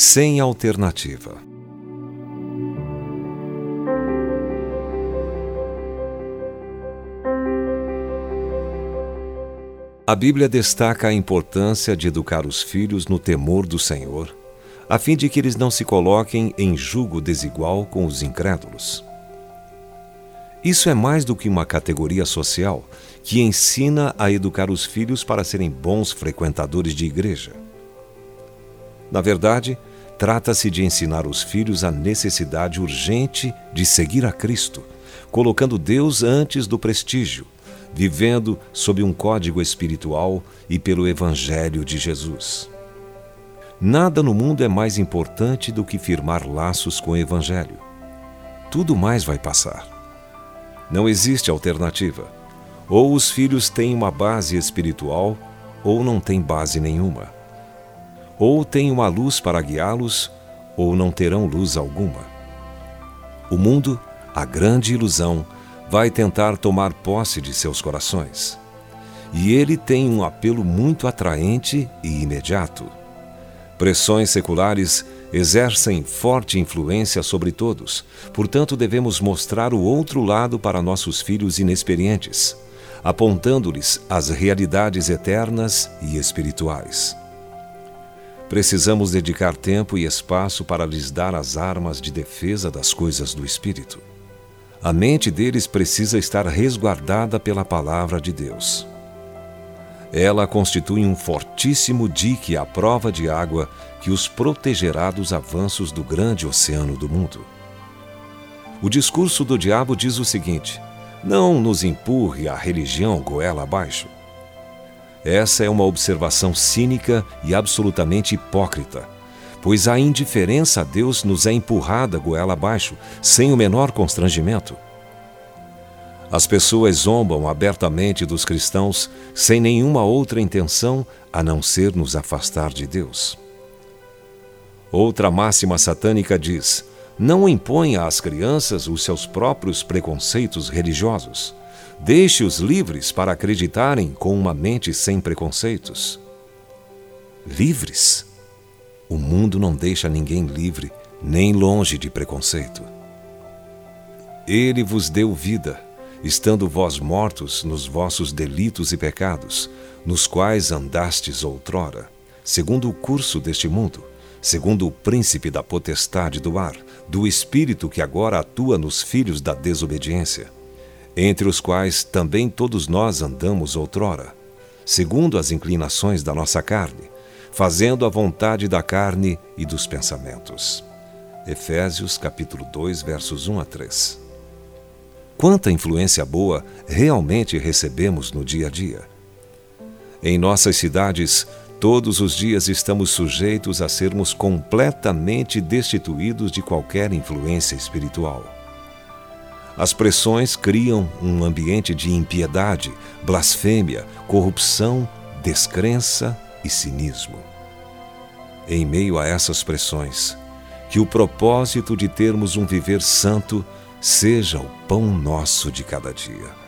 sem alternativa. A Bíblia destaca a importância de educar os filhos no temor do Senhor, a fim de que eles não se coloquem em julgo desigual com os incrédulos. Isso é mais do que uma categoria social que ensina a educar os filhos para serem bons frequentadores de igreja. Na verdade, trata-se de ensinar os filhos a necessidade urgente de seguir a Cristo, colocando Deus antes do prestígio, vivendo sob um código espiritual e pelo Evangelho de Jesus. Nada no mundo é mais importante do que firmar laços com o Evangelho. Tudo mais vai passar. Não existe alternativa. Ou os filhos têm uma base espiritual, ou não têm base nenhuma. Ou têm uma luz para guiá-los, ou não terão luz alguma. O mundo, a grande ilusão, vai tentar tomar posse de seus corações. E ele tem um apelo muito atraente e imediato. Pressões seculares exercem forte influência sobre todos, portanto, devemos mostrar o outro lado para nossos filhos inexperientes, apontando-lhes as realidades eternas e espirituais. Precisamos dedicar tempo e espaço para lhes dar as armas de defesa das coisas do Espírito. A mente deles precisa estar resguardada pela palavra de Deus. Ela constitui um fortíssimo dique à prova de água que os protegerá dos avanços do grande oceano do mundo. O discurso do diabo diz o seguinte: não nos empurre a religião goela abaixo. Essa é uma observação cínica e absolutamente hipócrita, pois a indiferença a Deus nos é empurrada goela abaixo, sem o menor constrangimento. As pessoas zombam abertamente dos cristãos sem nenhuma outra intenção a não ser nos afastar de Deus. Outra máxima satânica diz: não imponha às crianças os seus próprios preconceitos religiosos. Deixe-os livres para acreditarem com uma mente sem preconceitos. Livres? O mundo não deixa ninguém livre, nem longe de preconceito. Ele vos deu vida estando vós mortos nos vossos delitos e pecados, nos quais andastes outrora, segundo o curso deste mundo, segundo o príncipe da potestade do ar, do espírito que agora atua nos filhos da desobediência, entre os quais também todos nós andamos outrora, segundo as inclinações da nossa carne, fazendo a vontade da carne e dos pensamentos. Efésios capítulo 2, versos 1 a 3 quanta influência boa realmente recebemos no dia a dia. Em nossas cidades, todos os dias estamos sujeitos a sermos completamente destituídos de qualquer influência espiritual. As pressões criam um ambiente de impiedade, blasfêmia, corrupção, descrença e cinismo. Em meio a essas pressões, que o propósito de termos um viver santo seja o pão nosso de cada dia.